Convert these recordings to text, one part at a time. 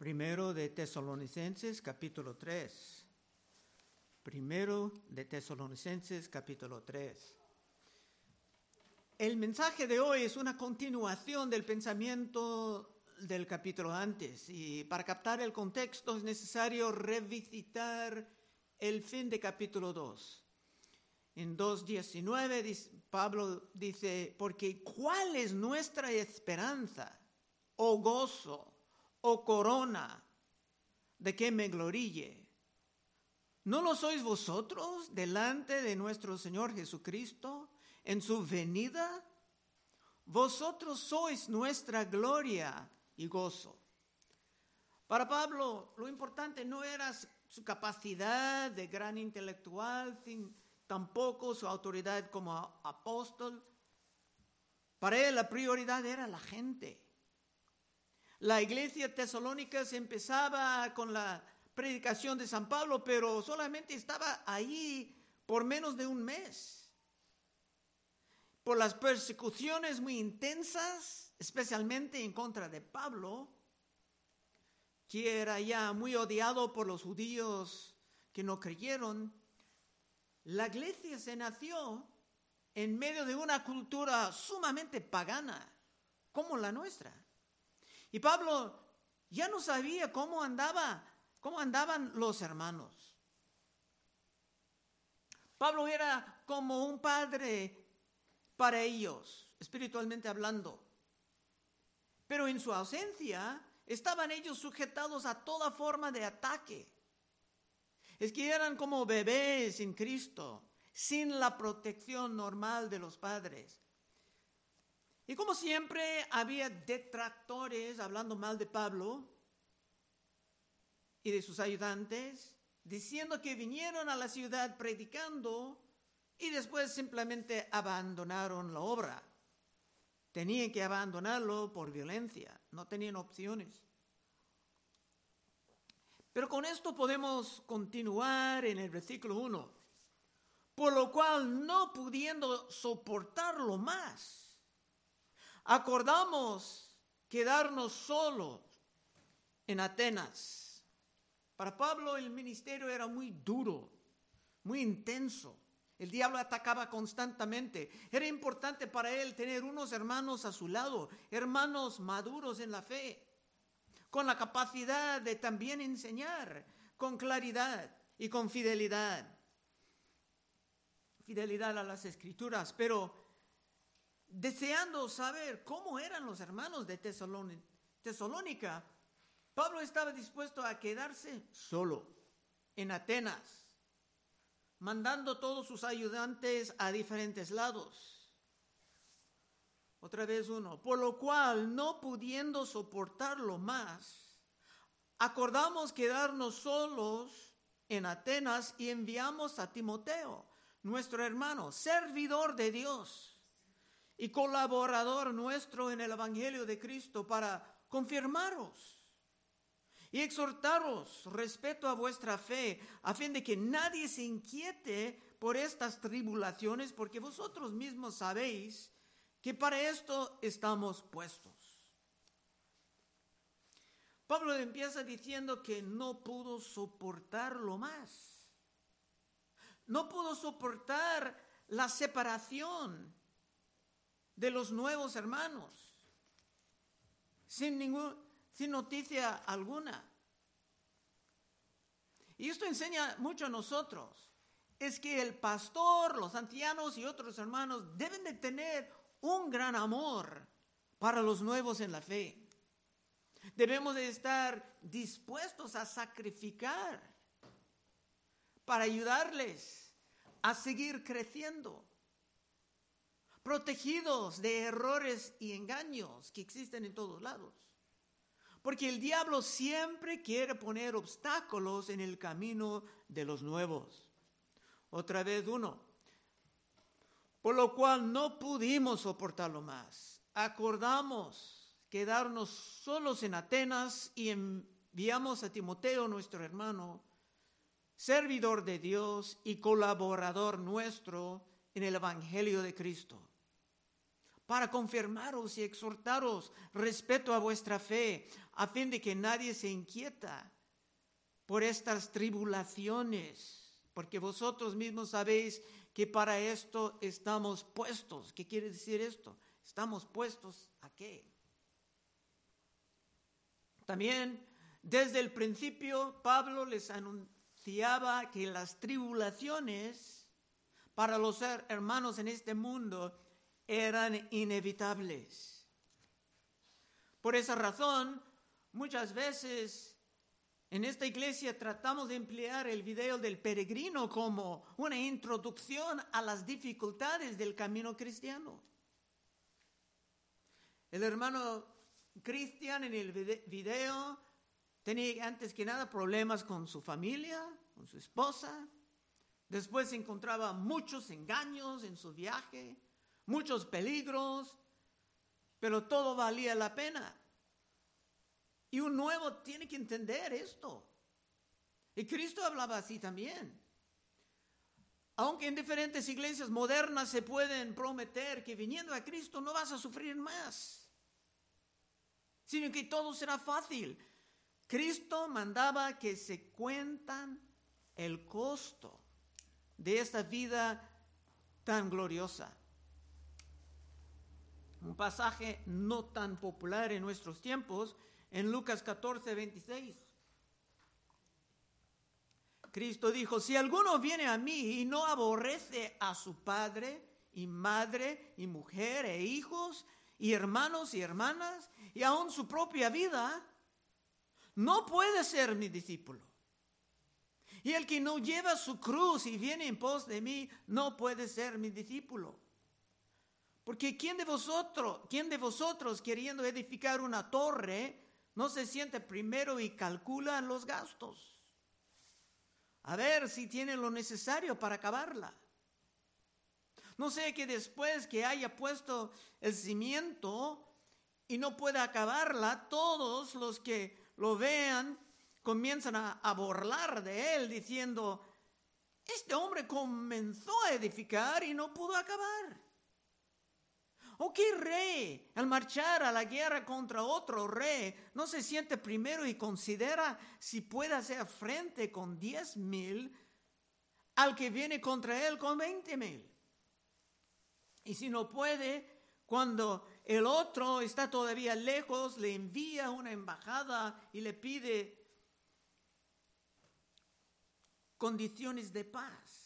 Primero de Tesalonicenses capítulo 3. Primero de Tesalonicenses capítulo 3. El mensaje de hoy es una continuación del pensamiento del capítulo antes y para captar el contexto es necesario revisitar el fin de capítulo 2. En 2.19 Pablo dice, porque ¿cuál es nuestra esperanza o gozo o corona de que me gloríe? ¿No lo sois vosotros delante de nuestro Señor Jesucristo en su venida? Vosotros sois nuestra gloria y gozo. Para Pablo lo importante no era su capacidad de gran intelectual, tampoco su autoridad como apóstol. Para él la prioridad era la gente. La iglesia tesalónica se empezaba con la predicación de San Pablo, pero solamente estaba ahí por menos de un mes. Por las persecuciones muy intensas, especialmente en contra de Pablo, que era ya muy odiado por los judíos que no creyeron, la iglesia se nació en medio de una cultura sumamente pagana, como la nuestra. Y Pablo ya no sabía cómo andaba, cómo andaban los hermanos. Pablo era como un padre para ellos, espiritualmente hablando. Pero en su ausencia estaban ellos sujetados a toda forma de ataque. Es que eran como bebés en Cristo, sin la protección normal de los padres. Y como siempre había detractores hablando mal de Pablo y de sus ayudantes, diciendo que vinieron a la ciudad predicando y después simplemente abandonaron la obra. Tenían que abandonarlo por violencia, no tenían opciones. Pero con esto podemos continuar en el versículo 1. Por lo cual, no pudiendo soportarlo más, acordamos quedarnos solos en Atenas. Para Pablo el ministerio era muy duro, muy intenso. El diablo atacaba constantemente. Era importante para él tener unos hermanos a su lado, hermanos maduros en la fe, con la capacidad de también enseñar con claridad y con fidelidad. Fidelidad a las escrituras, pero deseando saber cómo eran los hermanos de Tesalónica, Pablo estaba dispuesto a quedarse solo en Atenas mandando todos sus ayudantes a diferentes lados. Otra vez uno, por lo cual, no pudiendo soportarlo más, acordamos quedarnos solos en Atenas y enviamos a Timoteo, nuestro hermano, servidor de Dios y colaborador nuestro en el Evangelio de Cristo para confirmaros y exhortaros respeto a vuestra fe, a fin de que nadie se inquiete por estas tribulaciones, porque vosotros mismos sabéis que para esto estamos puestos. Pablo empieza diciendo que no pudo soportarlo más. No pudo soportar la separación de los nuevos hermanos sin ningún sin noticia alguna. Y esto enseña mucho a nosotros. Es que el pastor, los ancianos y otros hermanos deben de tener un gran amor para los nuevos en la fe. Debemos de estar dispuestos a sacrificar para ayudarles a seguir creciendo, protegidos de errores y engaños que existen en todos lados. Porque el diablo siempre quiere poner obstáculos en el camino de los nuevos. Otra vez uno. Por lo cual no pudimos soportarlo más. Acordamos quedarnos solos en Atenas y enviamos a Timoteo, nuestro hermano, servidor de Dios y colaborador nuestro en el Evangelio de Cristo para confirmaros y exhortaros respeto a vuestra fe, a fin de que nadie se inquieta por estas tribulaciones, porque vosotros mismos sabéis que para esto estamos puestos. ¿Qué quiere decir esto? Estamos puestos a qué? También desde el principio Pablo les anunciaba que las tribulaciones para los hermanos en este mundo eran inevitables. Por esa razón, muchas veces en esta iglesia tratamos de emplear el video del peregrino como una introducción a las dificultades del camino cristiano. El hermano Cristian en el video tenía antes que nada problemas con su familia, con su esposa. Después encontraba muchos engaños en su viaje, muchos peligros, pero todo valía la pena. Y un nuevo tiene que entender esto. Y Cristo hablaba así también. Aunque en diferentes iglesias modernas se pueden prometer que viniendo a Cristo no vas a sufrir más, sino que todo será fácil. Cristo mandaba que se cuentan el costo de esta vida tan gloriosa. Un pasaje no tan popular en nuestros tiempos, en Lucas 14, 26. Cristo dijo, si alguno viene a mí y no aborrece a su padre y madre y mujer e hijos y hermanos y hermanas y aún su propia vida, no puede ser mi discípulo. Y el que no lleva su cruz y viene en pos de mí, no puede ser mi discípulo. Porque ¿quién de vosotros, quién de vosotros queriendo edificar una torre, no se siente primero y calcula los gastos? A ver si tiene lo necesario para acabarla. No sé que después que haya puesto el cimiento y no pueda acabarla, todos los que lo vean comienzan a, a burlar de él diciendo, este hombre comenzó a edificar y no pudo acabar. ¿O qué rey, al marchar a la guerra contra otro rey, no se siente primero y considera si puede hacer frente con diez mil al que viene contra él con veinte mil? Y si no puede, cuando el otro está todavía lejos, le envía una embajada y le pide condiciones de paz.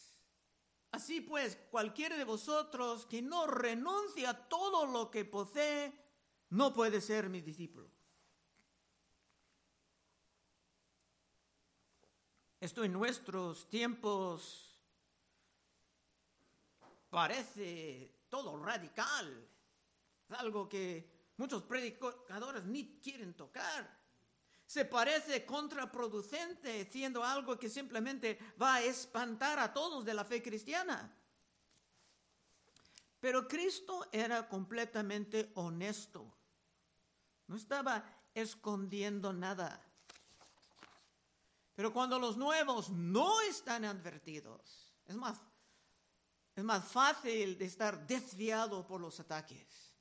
Así pues, cualquiera de vosotros que no renuncia a todo lo que posee, no puede ser mi discípulo. Esto en nuestros tiempos parece todo radical, algo que muchos predicadores ni quieren tocar se parece contraproducente, siendo algo que simplemente va a espantar a todos de la fe cristiana. Pero Cristo era completamente honesto. No estaba escondiendo nada. Pero cuando los nuevos no están advertidos, es más, es más fácil de estar desviado por los ataques.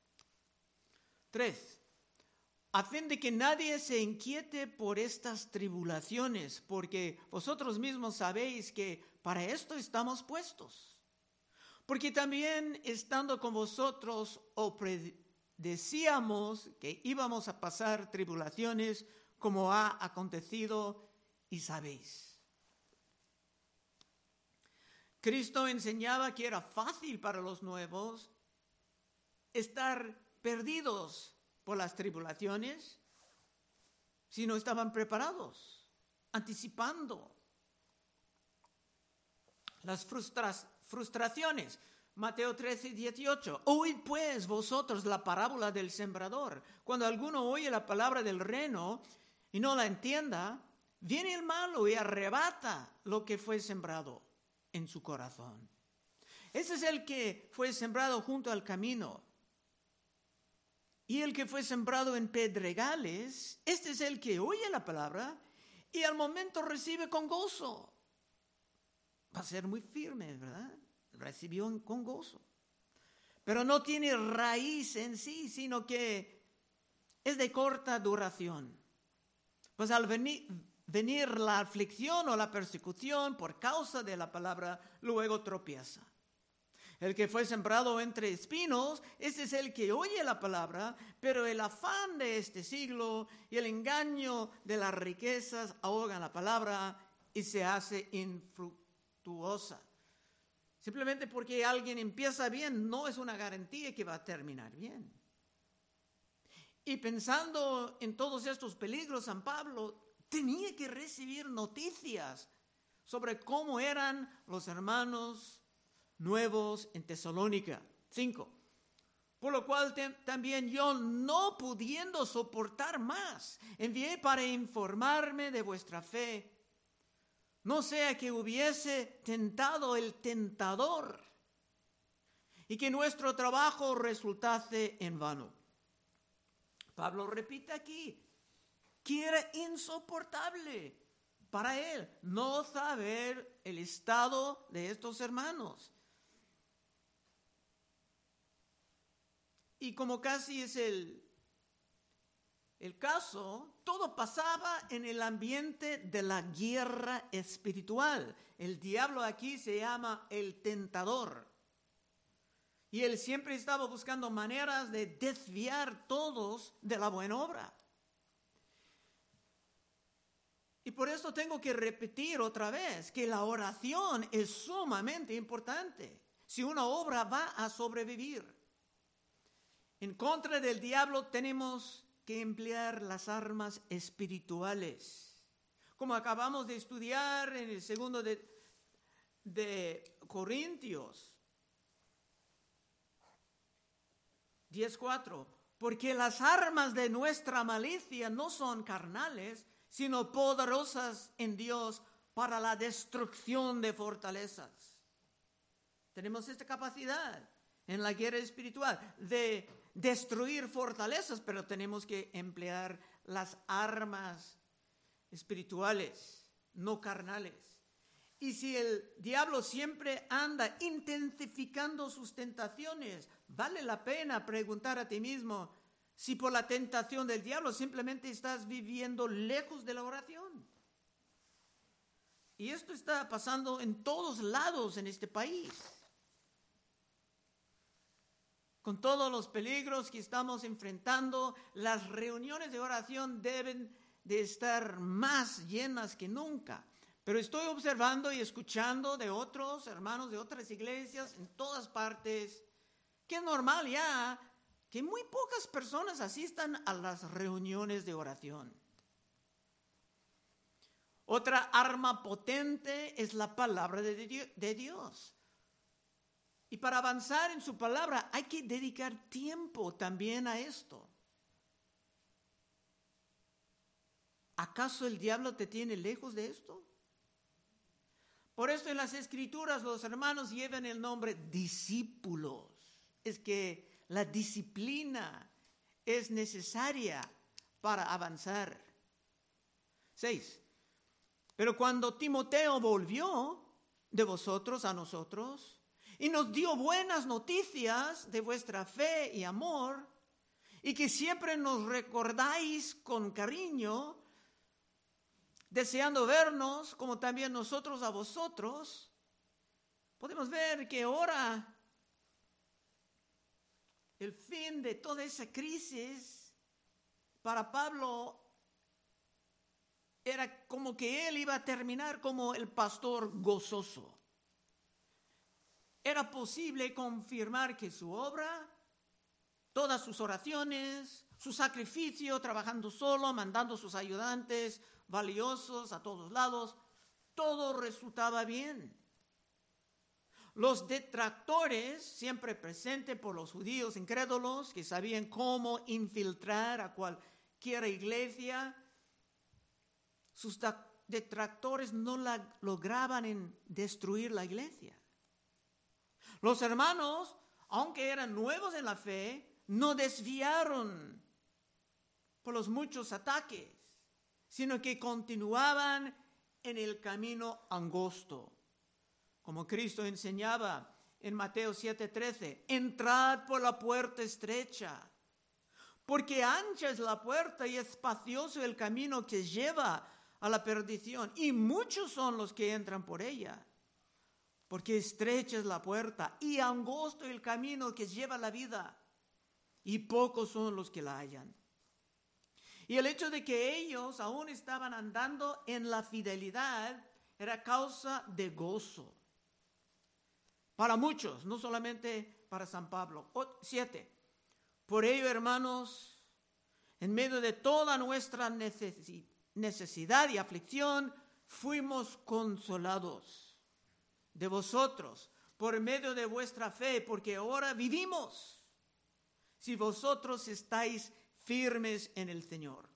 Tres, a fin de que nadie se inquiete por estas tribulaciones, porque vosotros mismos sabéis que para esto estamos puestos. Porque también estando con vosotros o decíamos que íbamos a pasar tribulaciones como ha acontecido y sabéis. Cristo enseñaba que era fácil para los nuevos estar perdidos por las tribulaciones si no estaban preparados, anticipando las frustraciones. Mateo 13, 18. Oíd pues vosotros la parábola del sembrador. Cuando alguno oye la palabra del reino y no la entienda, viene el malo y arrebata lo que fue sembrado en su corazón. Ese es el que fue sembrado junto al camino. Y el que fue sembrado en pedregales, este es el que oye la palabra y al momento recibe con gozo. Va a ser muy firme, ¿verdad? Recibió con gozo. pero no tiene raíz en sí, sino que es de corta duración. Pues al venir, venir la aflicción o la persecución por causa de la palabra, luego tropieza. El que fue sembrado entre espinos, ese es el que oye la palabra, pero el afán de este siglo y el engaño de las riquezas ahogan la palabra y se hace infructuosa. Simplemente porque alguien empieza bien no es una garantía que va a terminar bien. Y pensando en todos estos peligros, San Pablo tenía que recibir noticias sobre cómo eran los hermanos nuevos en Tesalónica. Cinco. Por lo cual también yo, no pudiendo soportar más, envié para informarme de vuestra fe. No sea que hubiese tentado el tentador y que nuestro trabajo resultase en vano. Pablo repite aquí que era insoportable para él no saber el estado de estos hermanos. Y como casi es el, el caso, todo pasaba en el ambiente de la guerra espiritual. El diablo aquí se llama el tentador. Y él siempre estaba buscando maneras de desviar todos de la buena obra. Y por eso tengo que repetir otra vez que la oración es sumamente importante si una obra va a sobrevivir. En contra del diablo tenemos que emplear las armas espirituales. Como acabamos de estudiar en el segundo de, de Corintios 10.4, porque las armas de nuestra malicia no son carnales, sino poderosas en Dios para la destrucción de fortalezas. Tenemos esta capacidad en la guerra espiritual de destruir fortalezas, pero tenemos que emplear las armas espirituales, no carnales. Y si el diablo siempre anda intensificando sus tentaciones, vale la pena preguntar a ti mismo si por la tentación del diablo simplemente estás viviendo lejos de la oración. Y esto está pasando en todos lados en este país con todos los peligros que estamos enfrentando, las reuniones de oración deben de estar más llenas que nunca. Pero estoy observando y escuchando de otros hermanos de otras iglesias en todas partes que es normal ya que muy pocas personas asistan a las reuniones de oración. Otra arma potente es la palabra de Dios. Y para avanzar en su palabra hay que dedicar tiempo también a esto. ¿Acaso el diablo te tiene lejos de esto? Por esto en las escrituras los hermanos llevan el nombre discípulos. Es que la disciplina es necesaria para avanzar. Seis. Pero cuando Timoteo volvió de vosotros a nosotros, y nos dio buenas noticias de vuestra fe y amor y que siempre nos recordáis con cariño, deseando vernos como también nosotros a vosotros, podemos ver que ahora el fin de toda esa crisis para Pablo era como que él iba a terminar como el pastor gozoso era posible confirmar que su obra, todas sus oraciones, su sacrificio, trabajando solo, mandando sus ayudantes valiosos a todos lados, todo resultaba bien. Los detractores, siempre presentes por los judíos incrédulos, que sabían cómo infiltrar a cualquier iglesia, sus detractores no lograban en destruir la iglesia. Los hermanos, aunque eran nuevos en la fe, no desviaron por los muchos ataques, sino que continuaban en el camino angosto, como Cristo enseñaba en Mateo 7:13, entrad por la puerta estrecha, porque ancha es la puerta y espacioso el camino que lleva a la perdición, y muchos son los que entran por ella, porque estrecha es la puerta y angosto el camino que lleva la vida, y pocos son los que la hallan. Y el hecho de que ellos aún estaban andando en la fidelidad era causa de gozo. Para muchos, no solamente para San Pablo. siete. Por ello, hermanos, en medio de toda nuestra necesidad y aflicción, fuimos consolados de vosotros por medio de vuestra fe, porque ahora vivimos si vosotros estáis firmes en el Señor.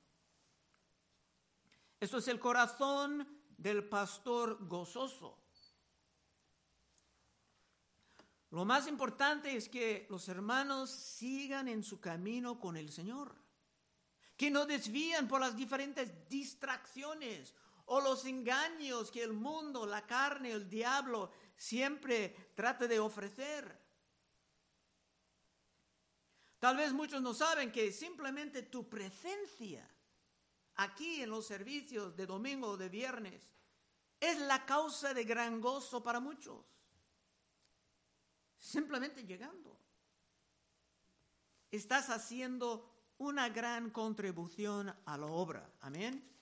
Esto es el corazón del pastor gozoso. Lo más importante es que los hermanos sigan en su camino con el Señor, que no desvían por las diferentes distracciones o los engaños que el mundo, la carne, el diablo siempre trata de ofrecer. Tal vez muchos no saben que simplemente tu presencia aquí en los servicios de domingo o de viernes es la causa de gran gozo para muchos. Simplemente llegando. Estás haciendo una gran contribución a la obra. Amén.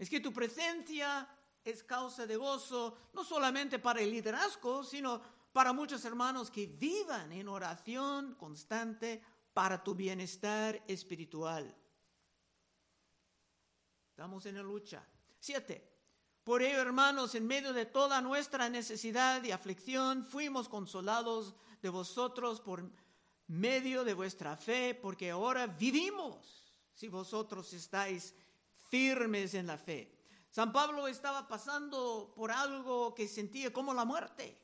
Es que tu presencia es causa de gozo, no solamente para el liderazgo, sino para muchos hermanos que vivan en oración constante para tu bienestar espiritual. Estamos en la lucha. Siete. Por ello, hermanos, en medio de toda nuestra necesidad y aflicción, fuimos consolados de vosotros por medio de vuestra fe, porque ahora vivimos si vosotros estáis firmes en la fe. San Pablo estaba pasando por algo que sentía como la muerte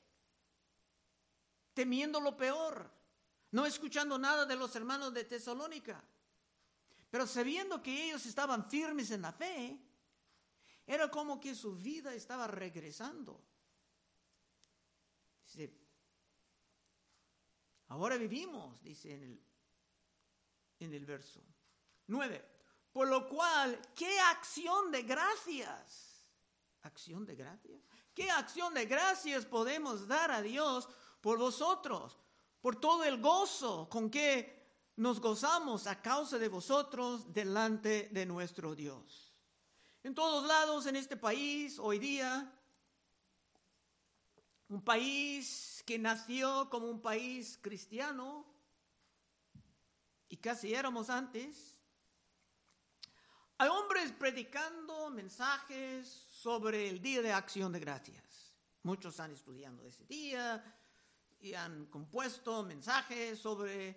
temiendo lo peor, no escuchando nada de los hermanos de Tesalónica, pero sabiendo que ellos estaban firmes en la fe, era como que su vida estaba regresando. Dice, ahora vivimos, dice en el, en el verso 9, por lo cual, ¿qué acción de gracias? ¿Acción de gracias? ¿Qué acción de gracias podemos dar a Dios por vosotros, por todo el gozo con que nos gozamos a causa de vosotros delante de nuestro Dios. En todos lados en este país, hoy día, un país que nació como un país cristiano, y casi éramos antes, hay hombres predicando mensajes sobre el Día de Acción de Gracias. Muchos están estudiando ese día, y han compuesto mensajes sobre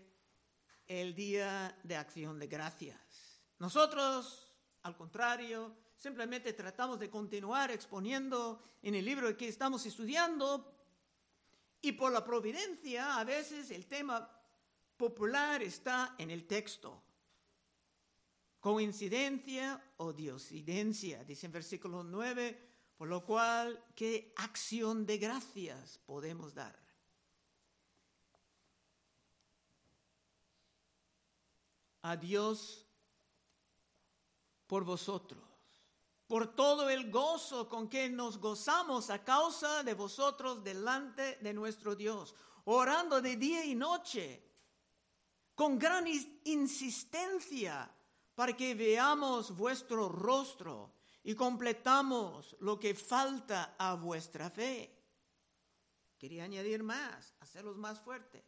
el Día de Acción de Gracias. Nosotros, al contrario, simplemente tratamos de continuar exponiendo en el libro que estamos estudiando y por la providencia a veces el tema popular está en el texto. Coincidencia o diosidencia, dice en versículo 9, por lo cual, ¿qué acción de gracias podemos dar? a Dios por vosotros, por todo el gozo con que nos gozamos a causa de vosotros delante de nuestro Dios, orando de día y noche, con gran insistencia, para que veamos vuestro rostro y completamos lo que falta a vuestra fe. Quería añadir más, hacerlos más fuertes.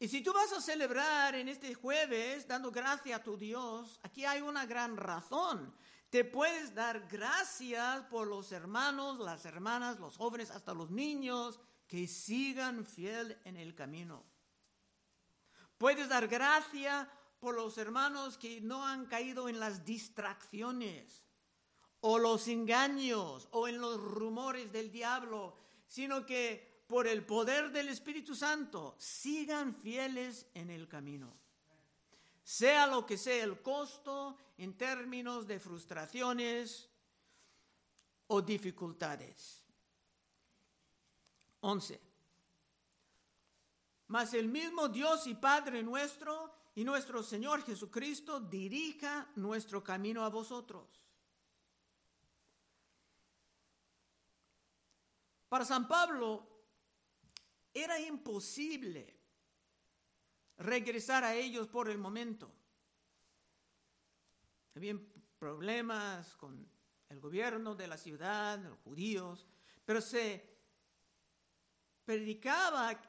Y si tú vas a celebrar en este jueves dando gracias a tu Dios, aquí hay una gran razón. Te puedes dar gracias por los hermanos, las hermanas, los jóvenes, hasta los niños que sigan fiel en el camino. Puedes dar gracias por los hermanos que no han caído en las distracciones o los engaños o en los rumores del diablo, sino que por el poder del Espíritu Santo, sigan fieles en el camino. Sea lo que sea el costo en términos de frustraciones o dificultades. 11. Mas el mismo Dios y Padre nuestro y nuestro Señor Jesucristo dirija nuestro camino a vosotros. Para San Pablo era imposible regresar a ellos por el momento. Había problemas con el gobierno de la ciudad, los judíos, pero se predicaba,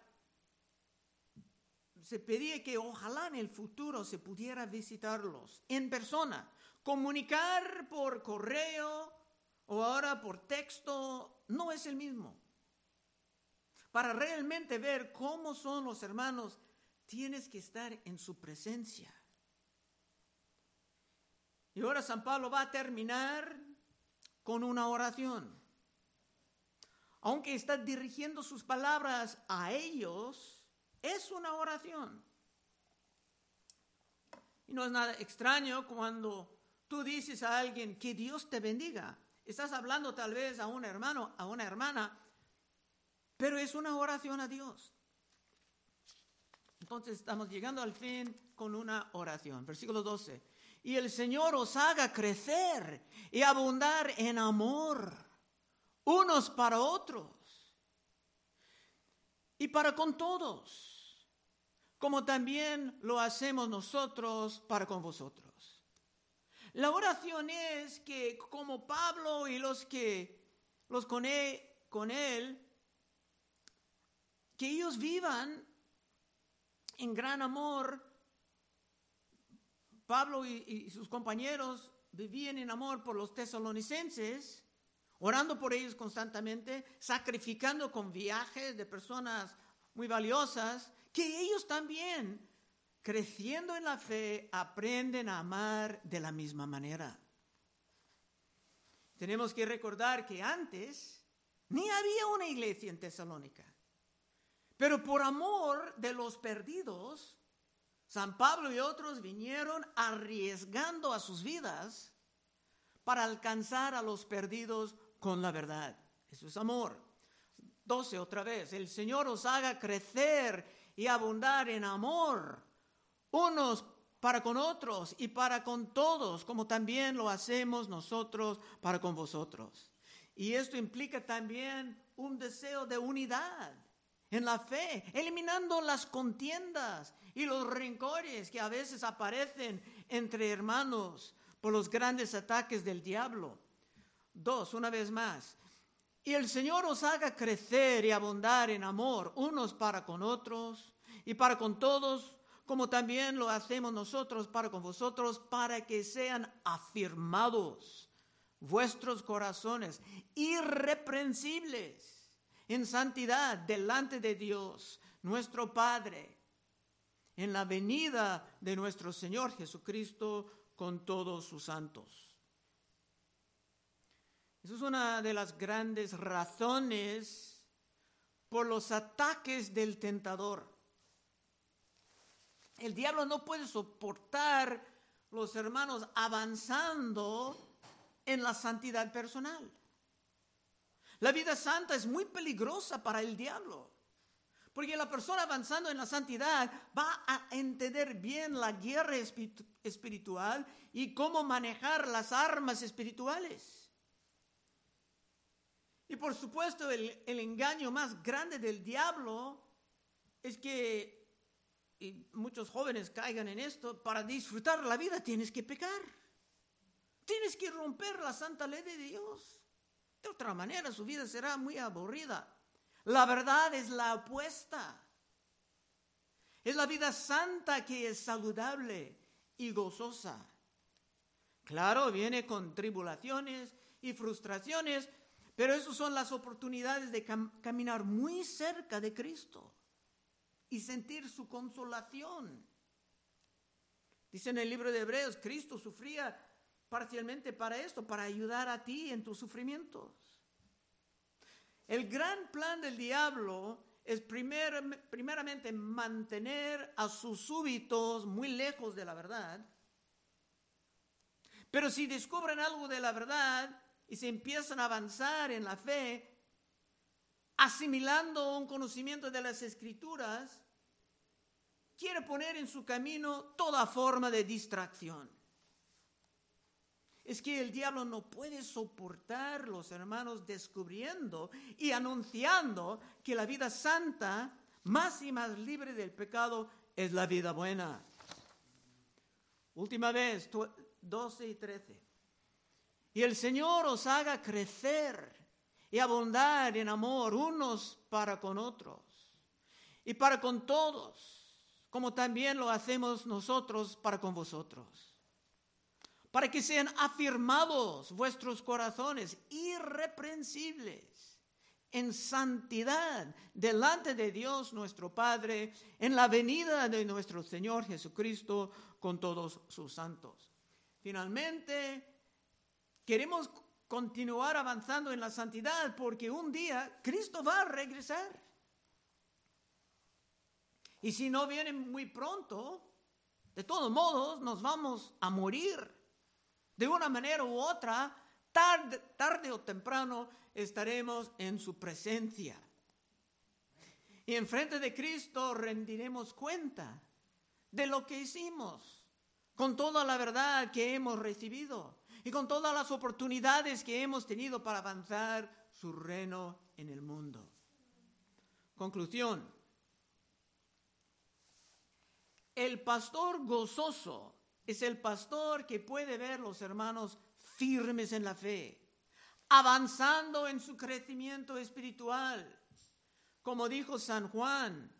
se pedía que ojalá en el futuro se pudiera visitarlos en persona, comunicar por correo o ahora por texto, no es el mismo. Para realmente ver cómo son los hermanos, tienes que estar en su presencia. Y ahora San Pablo va a terminar con una oración. Aunque está dirigiendo sus palabras a ellos, es una oración. Y no es nada extraño cuando tú dices a alguien que Dios te bendiga. Estás hablando tal vez a un hermano, a una hermana, pero es una oración a Dios. Entonces estamos llegando al fin con una oración. Versículo 12. Y el Señor os haga crecer y abundar en amor unos para otros y para con todos, como también lo hacemos nosotros para con vosotros. La oración es que como Pablo y los que los con él, con él que ellos vivan en gran amor. Pablo y, sus compañeros vivían en amor por los tesalonicenses, orando por ellos constantemente, sacrificando con viajes de personas muy valiosas, que ellos también, creciendo en la fe, aprenden a amar de la misma manera. Tenemos que recordar que antes ni había una iglesia en Tesalónica. Pero por amor de los perdidos, San Pablo y otros vinieron arriesgando a sus vidas para alcanzar a los perdidos con la verdad. Eso es amor. 12 otra vez. El Señor os haga crecer y abundar en amor, unos para con otros y para con todos, como también lo hacemos nosotros para con vosotros. Y esto implica también un deseo de unidad en la fe, eliminando las contiendas y los rencores que a veces aparecen entre hermanos por los grandes ataques del diablo. Dos, una vez más. Y el Señor os haga crecer y abundar en amor unos para con otros y para con todos, como también lo hacemos nosotros para con vosotros, para que sean afirmados vuestros corazones irreprensibles en santidad delante de Dios, nuestro Padre, en la venida de nuestro Señor Jesucristo con todos sus santos. Esa es una de las grandes razones por los ataques del tentador. El diablo no puede soportar los hermanos avanzando en la santidad personal. La vida santa es muy peligrosa para el diablo, porque la persona avanzando en la santidad va a entender bien la guerra espiritual y cómo manejar las armas espirituales. Y por supuesto el, engaño más grande del diablo es que y muchos jóvenes caigan en esto, para disfrutar la vida tienes que pecar. Tienes que romper la santa ley de Dios. De otra manera, su vida será muy aburrida. La verdad es la opuesta. Es la vida santa que es saludable y gozosa. Claro, viene con tribulaciones y frustraciones, pero esas son las oportunidades de caminar muy cerca de Cristo y sentir su consolación. Dice en el libro de Hebreos, Cristo sufría parcialmente para esto, para ayudar a ti en tus sufrimientos. El gran plan del diablo es primeramente mantener a sus súbitos muy lejos de la verdad. Pero si descubren algo de la verdad y se empiezan a avanzar en la fe, asimilando un conocimiento de las escrituras, quiere poner en su camino toda forma de distracción. Es que el diablo no puede soportar los hermanos descubriendo y anunciando que la vida santa, más y más libre del pecado, es la vida buena. Última vez, 12 y 13. Y el Señor os haga crecer y abundar en amor unos para con otros y para con todos como también lo hacemos nosotros para con vosotros, para que sean afirmados vuestros corazones irreprensibles en santidad delante de Dios nuestro Padre, en la venida de nuestro Señor Jesucristo con todos sus santos. Finalmente, queremos continuar avanzando en la santidad porque un día Cristo va a regresar. Y si no vienen muy pronto, de todos modos nos vamos a morir. De una manera u otra, tarde, tarde o temprano estaremos en su presencia. Y en frente de Cristo rendiremos cuenta de lo que hicimos, con toda la verdad que hemos recibido y con todas las oportunidades que hemos tenido para avanzar su reino en el mundo. Conclusión. El pastor gozoso es el pastor que puede ver los hermanos firmes en la fe, avanzando en su crecimiento espiritual. Como dijo San Juan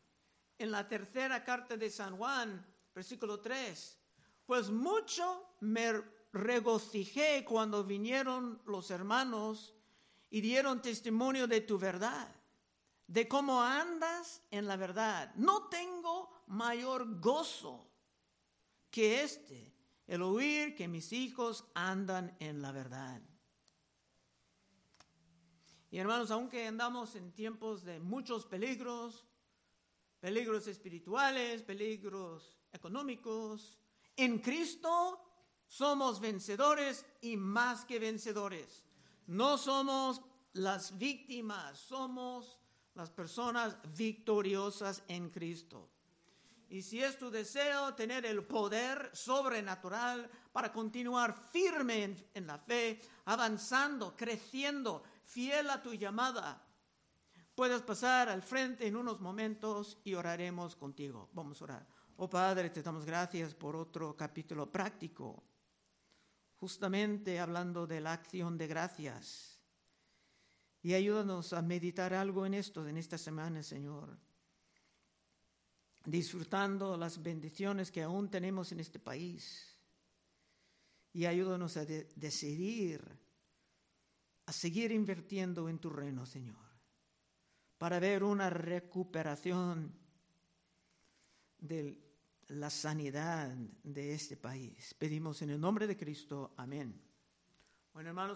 en la tercera carta de San Juan, versículo 3, pues mucho me regocijé cuando vinieron los hermanos y dieron testimonio de tu verdad, de cómo andas en la verdad. No tengo mayor gozo que este, el oír que mis hijos andan en la verdad. Y hermanos, aunque andamos en tiempos de muchos peligros, peligros espirituales, peligros económicos, en Cristo somos vencedores y más que vencedores. No somos las víctimas, somos las personas victoriosas en Cristo. Y si es tu deseo tener el poder sobrenatural para continuar firme en, la fe, avanzando, creciendo, fiel a tu llamada, puedes pasar al frente en unos momentos y oraremos contigo. Vamos a orar. Oh Padre, te damos gracias por otro capítulo práctico, justamente hablando de la acción de gracias. Y ayúdanos a meditar algo en esto en esta semana, Señor disfrutando las bendiciones que aún tenemos en este país. Y ayúdanos a decidir, a seguir invirtiendo en tu reino, Señor, para ver una recuperación de la sanidad de este país. Pedimos en el nombre de Cristo. Amén. Bueno, hermanos.